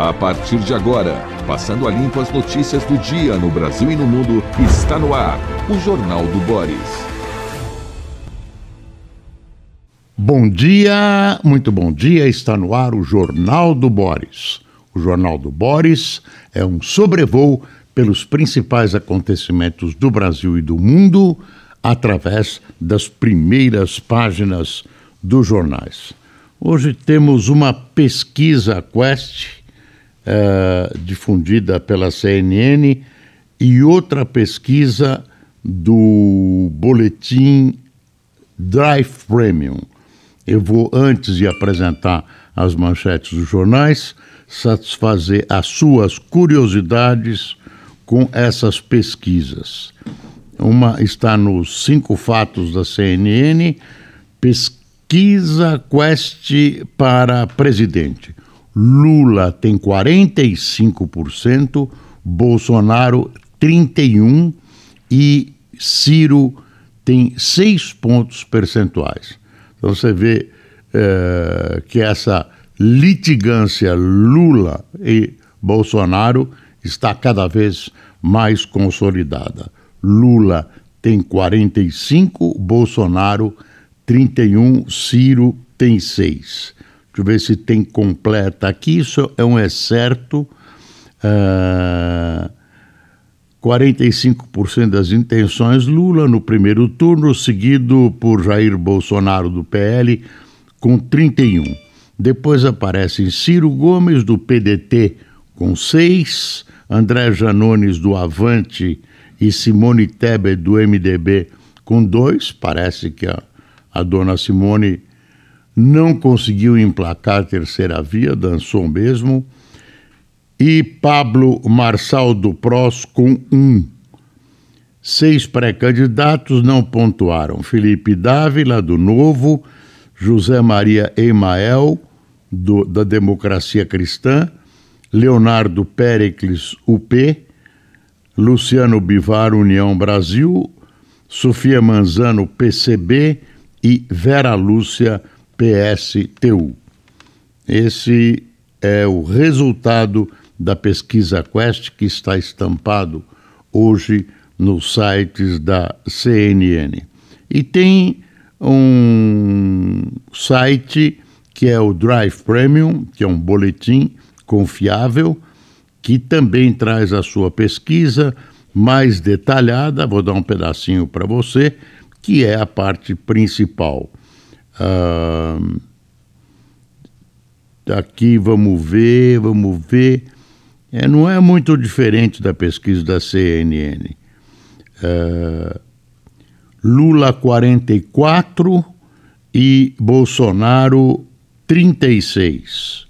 A partir de agora, passando a limpo as notícias do dia no Brasil e no mundo, está no ar o Jornal do Boris. Bom dia, muito bom dia. Está no ar o Jornal do Boris. O Jornal do Boris é um sobrevoo pelos principais acontecimentos do Brasil e do mundo através das primeiras páginas dos jornais. Hoje temos uma pesquisa Quest uh, difundida pela CNN e outra pesquisa do boletim Drive Premium. Eu vou, antes de apresentar as manchetes dos jornais, satisfazer as suas curiosidades com essas pesquisas. Uma está nos cinco fatos da CNN, pesquisa Quest para presidente. Lula tem 45%, Bolsonaro 31% e Ciro tem 6 pontos percentuais. Então você vê é, que essa litigância Lula e Bolsonaro está cada vez mais consolidada. Lula tem 45, Bolsonaro 31, Ciro tem 6. Deixa eu ver se tem completa aqui. Isso é um excerto. Uh, 45% das intenções Lula no primeiro turno, seguido por Jair Bolsonaro do PL com 31. Depois aparecem Ciro Gomes do PDT com 6, André Janones do Avante e Simone Tebet do MDB com 2. Parece que a, a dona Simone não conseguiu emplacar a terceira via, dançou mesmo. E Pablo Marçal do PROS com um. Seis pré-candidatos não pontuaram: Felipe Dávila, do Novo, José Maria Emael, do, da Democracia Cristã, Leonardo Pericles, UP, Luciano Bivar, União Brasil, Sofia Manzano, PCB e Vera Lúcia, PSTU. Esse é o resultado da pesquisa Quest que está estampado hoje nos sites da CNN. E tem um site que é o Drive Premium, que é um boletim confiável, que também traz a sua pesquisa mais detalhada. Vou dar um pedacinho para você, que é a parte principal. Uh, aqui vamos ver, vamos ver. É, não é muito diferente da pesquisa da CNN. É, Lula 44 e Bolsonaro 36.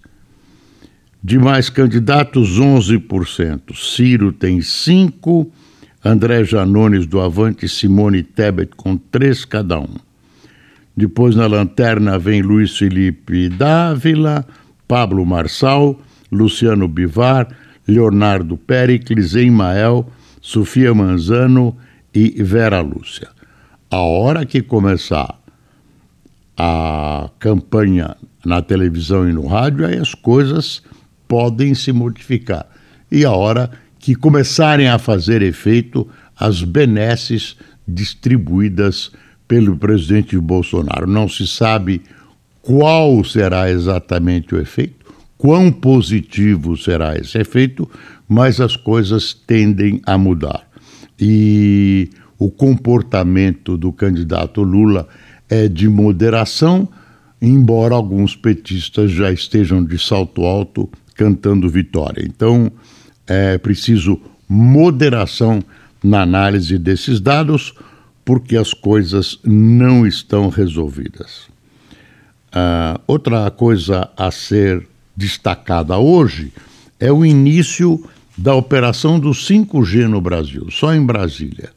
Demais candidatos, 11%. Ciro tem 5%, André Janones do Avante e Simone Tebet com 3 cada um. Depois na lanterna vem Luiz Felipe Dávila, Pablo Marçal, Luciano Bivar, Leonardo Pericles, Emael, Sofia Manzano e Vera Lúcia. A hora que começar a campanha na televisão e no rádio, aí as coisas podem se modificar. E a hora que começarem a fazer efeito as benesses distribuídas pelo presidente Bolsonaro. Não se sabe qual será exatamente o efeito, quão positivo será esse efeito, mas as coisas tendem a mudar. E o comportamento do candidato Lula é de moderação, embora alguns petistas já estejam de salto alto cantando vitória. Então, é preciso moderação na análise desses dados, porque as coisas não estão resolvidas. Uh, outra coisa a ser destacada hoje é o início da operação do 5G no Brasil, só em Brasília.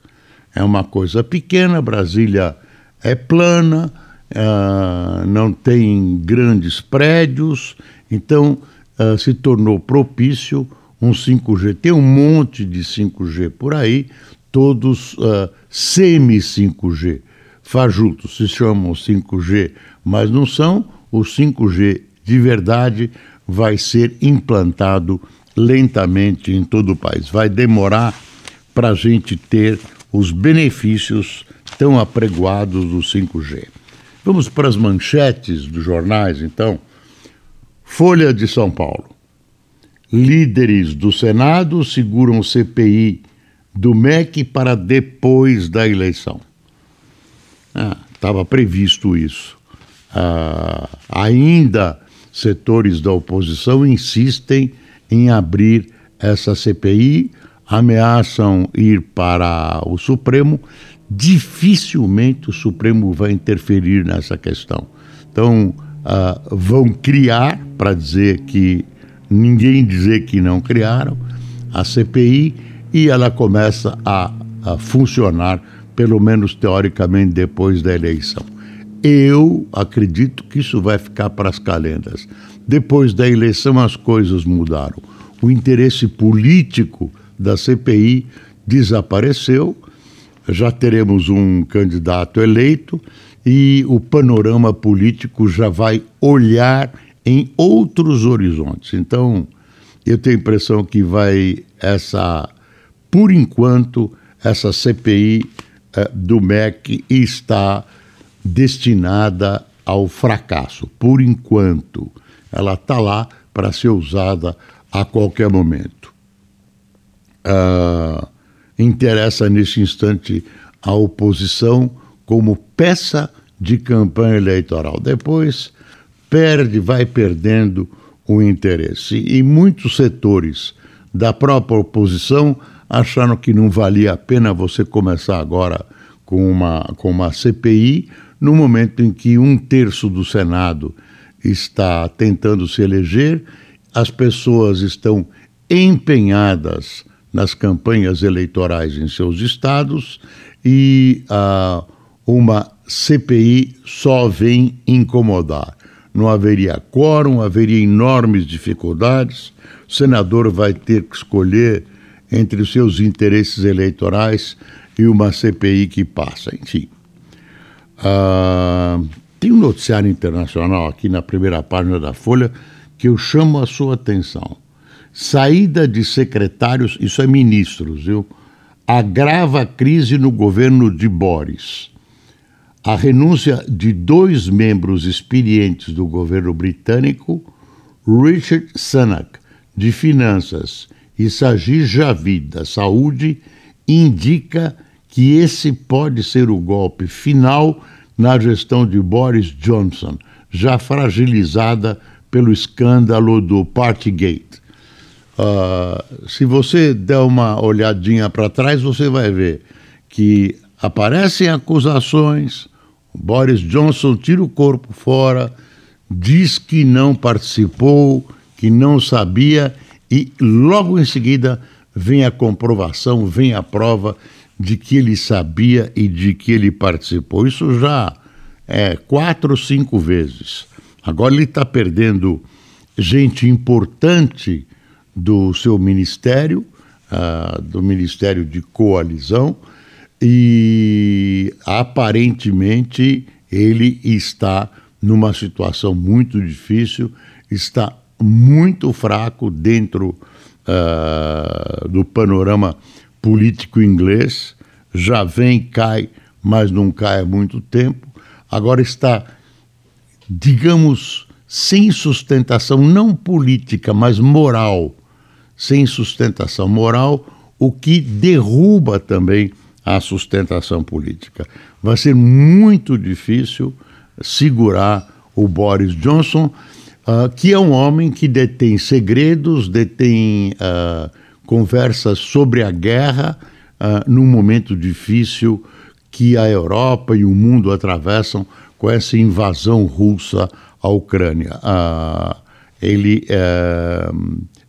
É uma coisa pequena, Brasília é plana, uh, não tem grandes prédios, então uh, se tornou propício um 5G. Tem um monte de 5G por aí, todos uh, semi-5G. Fajutos se chamam 5G, mas não são. O 5G de verdade vai ser implantado lentamente em todo o país. Vai demorar para a gente ter os benefícios tão apregoados do 5G. Vamos para as manchetes dos jornais, então. Folha de São Paulo. Líderes do Senado seguram CPI do MEC para depois da eleição. Estava ah, previsto isso. Ah, ainda setores da oposição insistem em abrir essa CPI, ameaçam ir para o Supremo. Dificilmente o Supremo vai interferir nessa questão. Então, uh, vão criar, para dizer que ninguém dizer que não criaram, a CPI e ela começa a, a funcionar, pelo menos teoricamente, depois da eleição. Eu acredito que isso vai ficar para as calendas. Depois da eleição, as coisas mudaram. O interesse político da CPI desapareceu, já teremos um candidato eleito e o panorama político já vai olhar em outros horizontes. Então, eu tenho a impressão que vai essa, por enquanto, essa CPI eh, do MEC está destinada ao fracasso, por enquanto. Ela está lá para ser usada a qualquer momento. Uh, interessa nesse instante a oposição como peça de campanha eleitoral. Depois perde, vai perdendo o interesse. E muitos setores da própria oposição acharam que não valia a pena você começar agora com uma, com uma CPI, no momento em que um terço do Senado está tentando se eleger, as pessoas estão empenhadas nas campanhas eleitorais em seus estados e uh, uma CPI só vem incomodar. Não haveria quórum, haveria enormes dificuldades, o senador vai ter que escolher entre os seus interesses eleitorais e uma CPI que passa, enfim. Uh, tem um noticiário internacional aqui na primeira página da Folha que eu chamo a sua atenção. Saída de secretários, isso é ministros, viu? Agrava a crise no governo de Boris. A renúncia de dois membros experientes do governo britânico, Richard Sunak, de Finanças, da Saúde, indica que esse pode ser o golpe final na gestão de Boris Johnson, já fragilizada pelo escândalo do Partygate. Uh, se você der uma olhadinha para trás, você vai ver que aparecem acusações, Boris Johnson tira o corpo fora, diz que não participou, que não sabia, e logo em seguida vem a comprovação, vem a prova de que ele sabia e de que ele participou. Isso já é quatro ou cinco vezes. Agora ele está perdendo gente importante do seu ministério, uh, do Ministério de Coalizão, e aparentemente ele está numa situação muito difícil, está muito fraco dentro uh, do panorama político inglês, já vem, cai, mas não cai há muito tempo, agora está, digamos, sem sustentação, não política, mas moral, sem sustentação moral, o que derruba também a sustentação política. Vai ser muito difícil segurar o Boris Johnson, uh, que é um homem que detém segredos, detém uh, conversas sobre a guerra uh, num momento difícil que a Europa e o mundo atravessam com essa invasão russa à Ucrânia. Uh, ele é,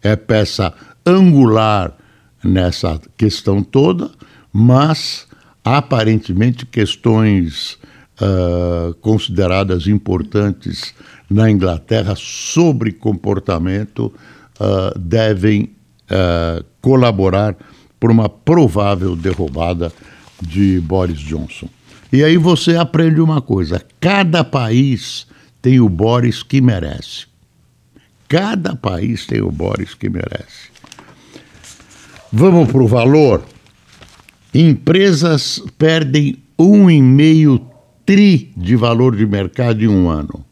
é peça angular nessa questão toda mas aparentemente questões uh, consideradas importantes na Inglaterra sobre comportamento uh, devem uh, colaborar por uma provável derrubada de Boris Johnson. E aí você aprende uma coisa: cada país tem o Boris que merece. Cada país tem o Boris que merece. Vamos para o valor. Empresas perdem um e meio tri de valor de mercado em um ano.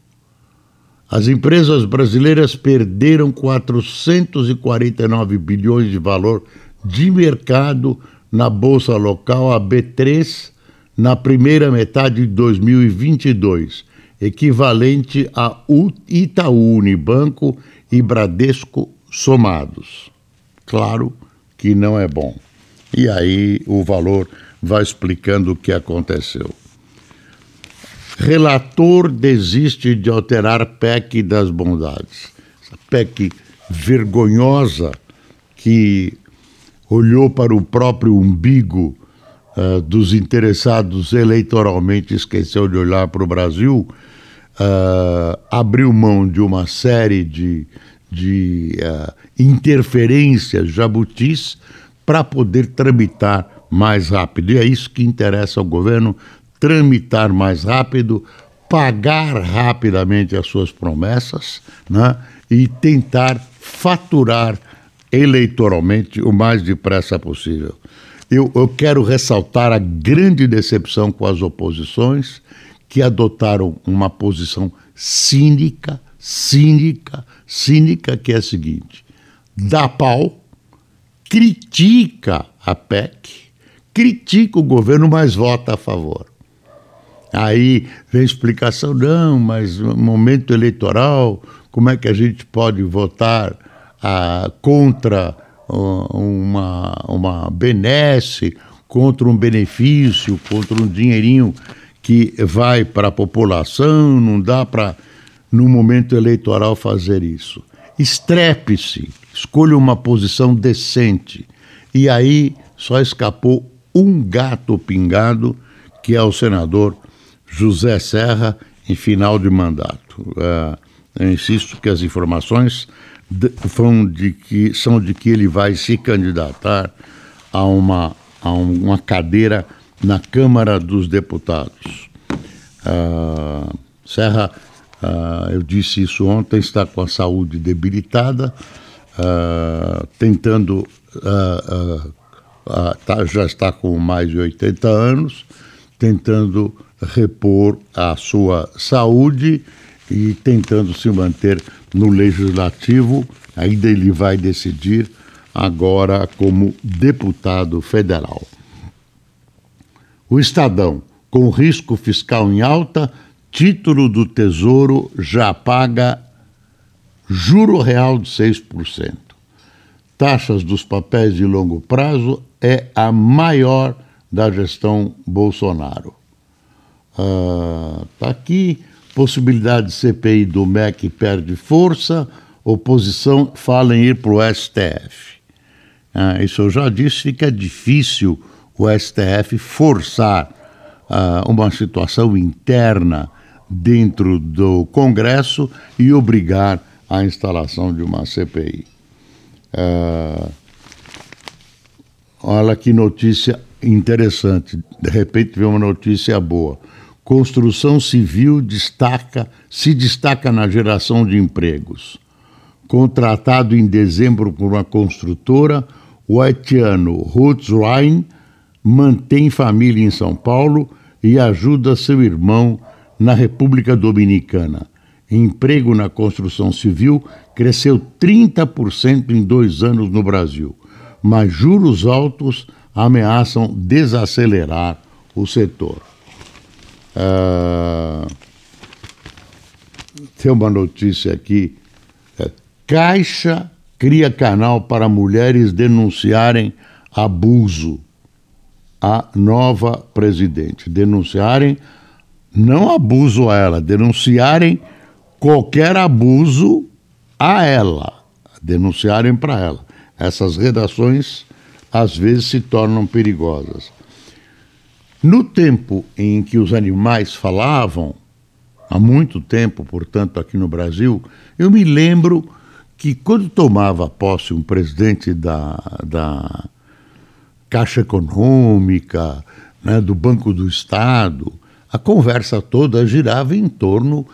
As empresas brasileiras perderam 449 bilhões de valor de mercado na bolsa local a B3 na primeira metade de 2022, equivalente a Itaú Unibanco e Bradesco somados. Claro que não é bom. E aí o valor vai explicando o que aconteceu. Relator desiste de alterar PEC das bondades. Essa PEC vergonhosa que olhou para o próprio umbigo uh, dos interessados eleitoralmente, esqueceu de olhar para o Brasil, uh, abriu mão de uma série de, de uh, interferências jabutis para poder tramitar mais rápido. E é isso que interessa ao governo: tramitar mais rápido, pagar rapidamente as suas promessas né, e tentar faturar eleitoralmente o mais depressa possível. Eu, eu quero ressaltar a grande decepção com as oposições que adotaram uma posição cínica, cínica, cínica, que é a seguinte: dá pau, critica a PEC, critica o governo, mas vota a favor. Aí vem explicação, não, mas momento eleitoral, como é que a gente pode votar ah, contra uma, uma benesse, contra um benefício, contra um dinheirinho que vai para a população, não dá para, no momento eleitoral, fazer isso. Estrepe-se, escolha uma posição decente. E aí só escapou um gato pingado, que é o senador José Serra, em final de mandato. Uh, eu insisto que as informações de, são, de que, são de que ele vai se candidatar a uma, a uma cadeira na Câmara dos Deputados. Uh, Serra, uh, eu disse isso ontem, está com a saúde debilitada, uh, tentando, tá, já está com mais de 80 anos, tentando repor a sua saúde e tentando se manter no legislativo. Ainda ele vai decidir agora como deputado federal. O Estadão, com risco fiscal em alta, título do Tesouro já paga juro real de 6%. Taxas dos papéis de longo prazo é a maior da gestão Bolsonaro. Está uh, tá aqui possibilidade de CPI do MEC perde força, oposição fala em ir para o STF. Ah, isso eu já disse, fica difícil o STF forçar ah, uma situação interna dentro do Congresso e obrigar a instalação de uma CPI. Ah, olha que notícia interessante. De repente vem uma notícia boa construção civil destaca, se destaca na geração de empregos. Contratado em dezembro por uma construtora, o haitiano Ruth Ryan mantém família em São Paulo e ajuda seu irmão na República Dominicana. Emprego na construção civil cresceu 30% em dois anos no Brasil, mas juros altos ameaçam desacelerar o setor. Ah, tem uma notícia aqui. É, Caixa cria canal para mulheres denunciarem abuso. A nova presidente. Denunciarem, não abuso a ela, denunciarem qualquer abuso a ela. Denunciarem para ela. Essas redações às vezes se tornam perigosas. No tempo em que os animais falavam, há muito tempo, portanto, aqui no Brasil, eu me lembro que quando tomava posse um presidente da, da Caixa Econômica, né, do Banco do Estado, a conversa toda girava em torno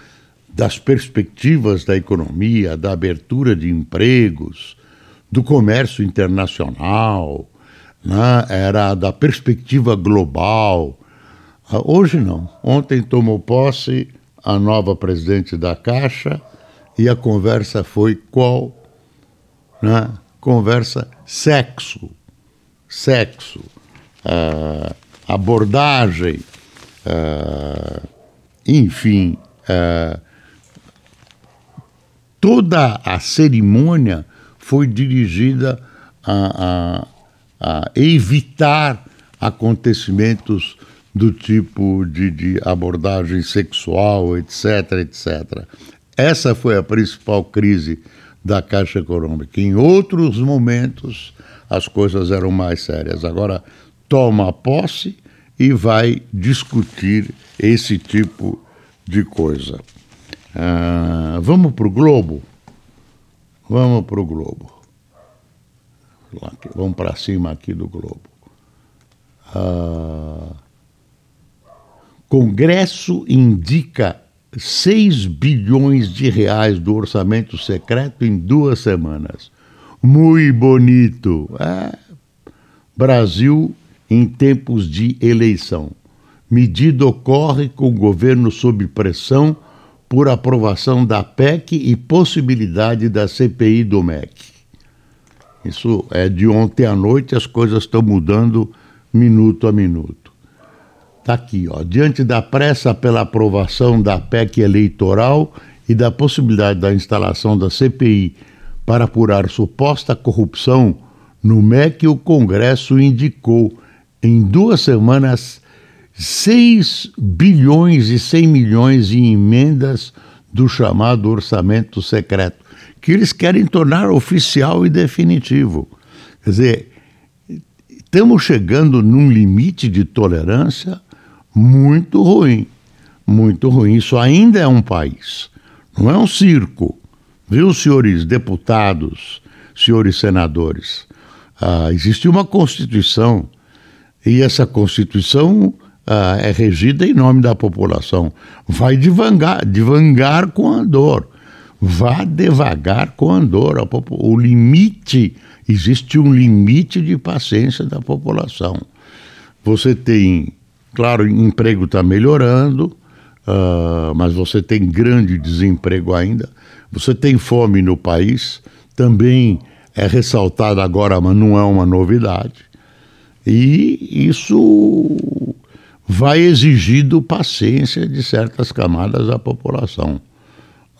das perspectivas da economia, da abertura de empregos, do comércio internacional, né? era da perspectiva global. Ah, hoje não. Ontem tomou posse a nova presidente da Caixa e a conversa foi qual? Né? Conversa sexo. Sexo. Uh, abordagem. Uh, enfim. Uh, toda a cerimônia foi dirigida a, a, a evitar acontecimentos do tipo de, de, abordagem sexual, etc, etc. Essa foi a principal crise da Caixa Econômica. Em outros momentos, as coisas eram mais sérias. Agora, toma posse e vai discutir esse tipo de coisa. Ah, vamos para o Globo? Vamos para o Globo. Vamos para cima aqui do Globo. Ah, Congresso indica 6 bilhões de reais do orçamento secreto em duas semanas. Muito bonito. É. Brasil em tempos de eleição. Medida ocorre com o governo sob pressão por aprovação da PEC e possibilidade da CPI do MEC. Isso é de ontem à noite, as coisas estão mudando minuto a minuto. Está aqui, ó. Diante da pressa pela aprovação da PEC eleitoral e da possibilidade da instalação da CPI para apurar suposta corrupção no MEC, o Congresso indicou em duas semanas 6 bilhões e 100 milhões em emendas do chamado orçamento secreto, que eles querem tornar oficial e definitivo. Quer dizer, estamos chegando num limite de tolerância muito ruim. Muito ruim. Isso ainda é um país, não é um circo. Viu, senhores deputados, senhores senadores? Ah, existe uma Constituição e essa Constituição uh, é regida em nome da população. Vai devagar, devagar com a dor. Vá devagar com a dor. O limite, existe um limite de paciência da população. Você tem, claro, emprego está melhorando, uh, mas você tem grande desemprego ainda. Você tem fome no país, também é ressaltado agora, mas não é uma novidade. E isso vai exigindo paciência de certas camadas da população.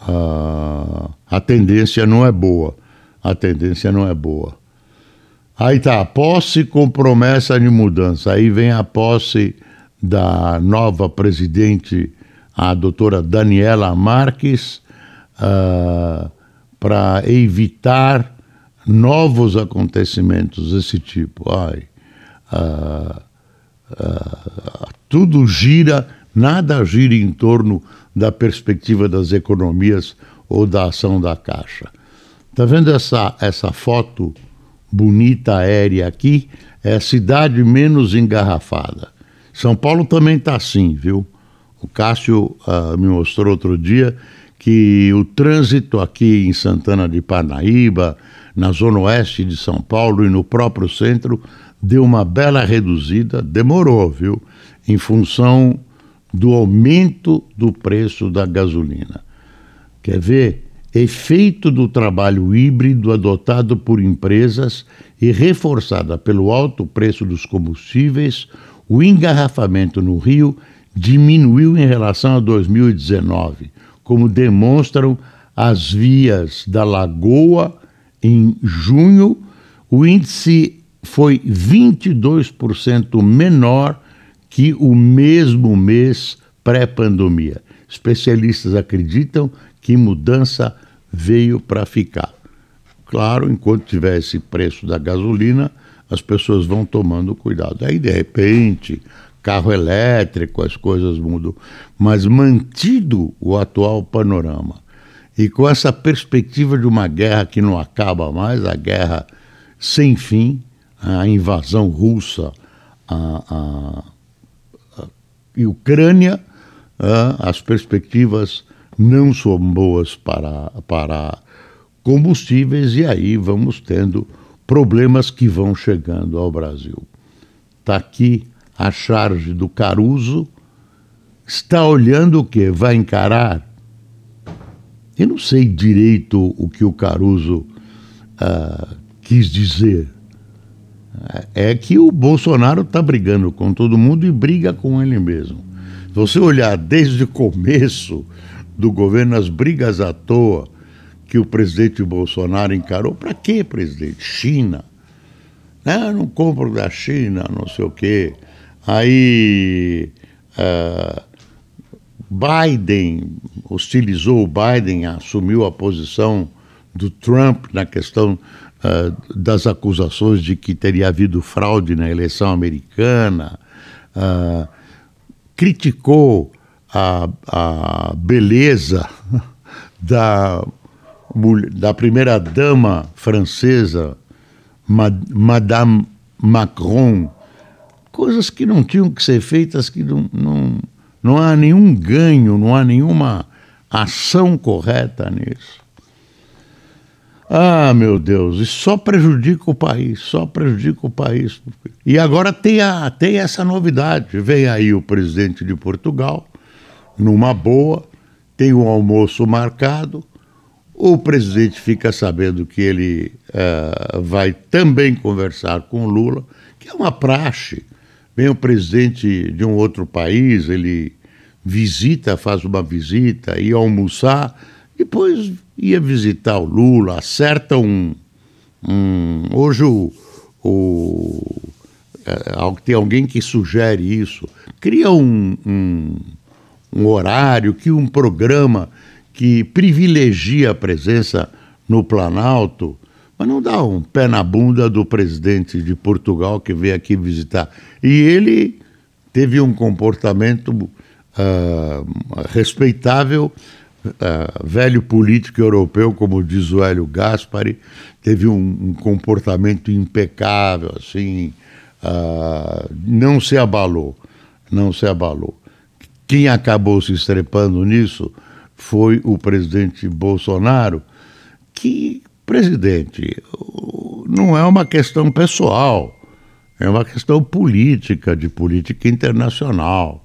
Ah, a tendência não é boa. A tendência não é boa. Aí tá, posse com promessa de mudança. Aí vem a posse da nova presidente, a doutora Daniela Marques, ah, para evitar novos acontecimentos desse tipo. Ai, ah, tudo gira, nada gira em torno da perspectiva das economias ou da ação da Caixa. Está vendo essa, essa foto bonita aérea aqui? É a cidade menos engarrafada. São Paulo também está assim, viu? O Cássio uh, me mostrou outro dia que o trânsito aqui em Santana de Parnaíba, na zona oeste de São Paulo e no próprio centro deu uma bela reduzida, demorou, viu? Em função do aumento do preço da gasolina. Quer ver? Efeito do trabalho híbrido adotado por empresas e reforçada pelo alto preço dos combustíveis, o engarrafamento no Rio diminuiu em relação a 2019, como demonstram as vias da Lagoa em junho, o índice foi 22% menor que o mesmo mês pré-pandemia. Especialistas acreditam que mudança veio para ficar. Claro, enquanto tiver esse preço da gasolina, as pessoas vão tomando cuidado. Aí, de repente, carro elétrico, as coisas mudam. Mas mantido o atual panorama e com essa perspectiva de uma guerra que não acaba mais, a guerra sem fim, a invasão russa à, à, à Ucrânia, as perspectivas não são boas para, para combustíveis e aí vamos tendo problemas que vão chegando ao Brasil. Está aqui a charge do Caruso, está olhando o que? Vai encarar? Eu não sei direito o que o Caruso quis dizer. É que o Bolsonaro está brigando com todo mundo e briga com ele mesmo. Se você olhar desde o começo do governo, as brigas à toa que o presidente Bolsonaro encarou, para quê, presidente? China. Ah, não compro da China, não sei o quê. Aí uh, Biden hostilizou o Biden, assumiu a posição do Trump na questão uh, das acusações de que teria havido fraude na eleição americana, uh, criticou a, a beleza da, da primeira dama francesa, Madame Macron, coisas que não tinham que ser feitas, que não, não, não há nenhum ganho, não há nenhuma ação correta nisso. Ah, meu Deus, isso só prejudica o país, só prejudica o país. E agora tem, a, tem essa novidade: vem aí o presidente de Portugal, numa boa, tem um almoço marcado, o presidente fica sabendo que ele uh, vai também conversar com Lula, que é uma praxe. Vem o presidente de um outro país, ele visita, faz uma visita, ia almoçar depois ia visitar o Lula, acerta um. um hoje o, o, é, tem alguém que sugere isso, cria um, um, um horário, que um programa que privilegia a presença no Planalto, mas não dá um pé na bunda do presidente de Portugal que veio aqui visitar. E ele teve um comportamento uh, respeitável uh, velho político europeu, como diz o Hélio Gaspari, teve um, um comportamento impecável, assim, uh, não se abalou, não se abalou. Quem acabou se estrepando nisso foi o presidente Bolsonaro, que, presidente, não é uma questão pessoal, é uma questão política, de política internacional.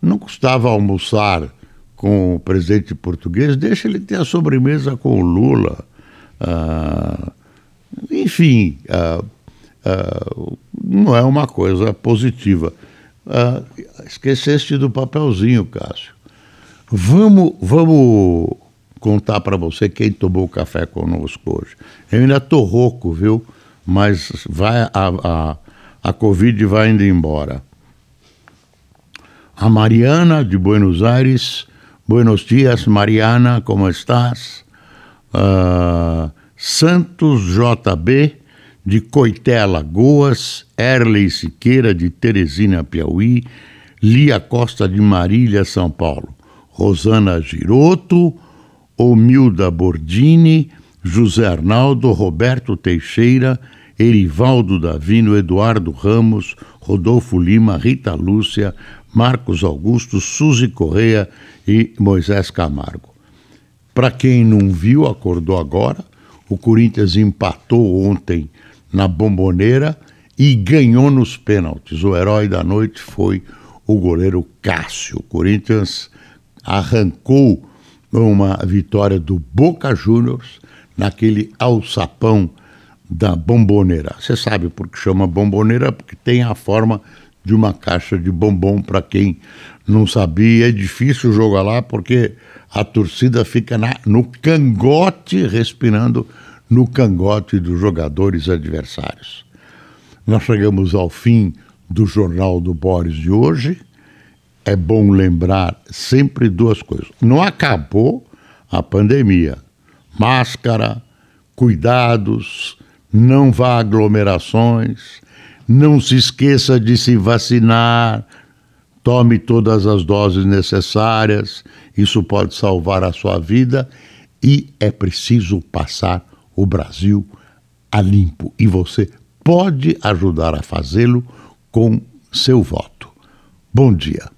Não custava almoçar com o presidente português, deixa ele ter a sobremesa com o Lula. Ah, enfim, ah, ah, não é uma coisa positiva. Ah, esqueceste do papelzinho, Cássio. Vamos, vamos contar para você quem tomou café conosco hoje. Eu ainda estou rouco, viu? Mas vai a, a, a Covid vai indo embora. A Mariana, de Buenos Aires, Buenos dias, Mariana, como estás? Uh, Santos JB, de Coité, Lagoas, Erley Siqueira, de Teresina, Piauí, Lia Costa de Marília, São Paulo, Rosana Giroto, Omilda Bordini, José Arnaldo, Roberto Teixeira, Erivaldo Davino, Eduardo Ramos, Rodolfo Lima, Rita Lúcia, Marcos Augusto, Suzy Correia e Moisés Camargo. Para quem não viu, acordou agora, o Corinthians empatou ontem na bomboneira e ganhou nos pênaltis. O herói da noite foi o goleiro Cássio. O Corinthians arrancou uma vitória do Boca Juniors naquele alçapão da bomboneira. Você sabe por que chama bomboneira? Porque tem a forma de uma caixa de bombom para quem não sabia. É difícil jogar lá porque a torcida fica na, no cangote, respirando no cangote dos jogadores adversários. Nós chegamos ao fim do Jornal do Boris de hoje. É bom lembrar sempre duas coisas. Não acabou a pandemia. Máscara, cuidados, não vá aglomerações, não se esqueça de se vacinar, tome todas as doses necessárias, isso pode salvar a sua vida e é preciso passar o Brasil a limpo e você pode ajudar a fazê-lo com seu voto. Bom dia.